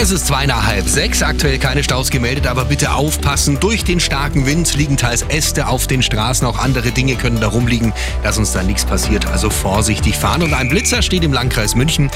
Es ist zwei nach halb sechs, aktuell keine Staus gemeldet, aber bitte aufpassen. Durch den starken Wind liegen teils Äste auf den Straßen, auch andere Dinge können da rumliegen, dass uns da nichts passiert. Also vorsichtig fahren. Und ein Blitzer steht im Landkreis München.